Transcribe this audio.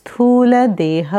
स्थूलदेह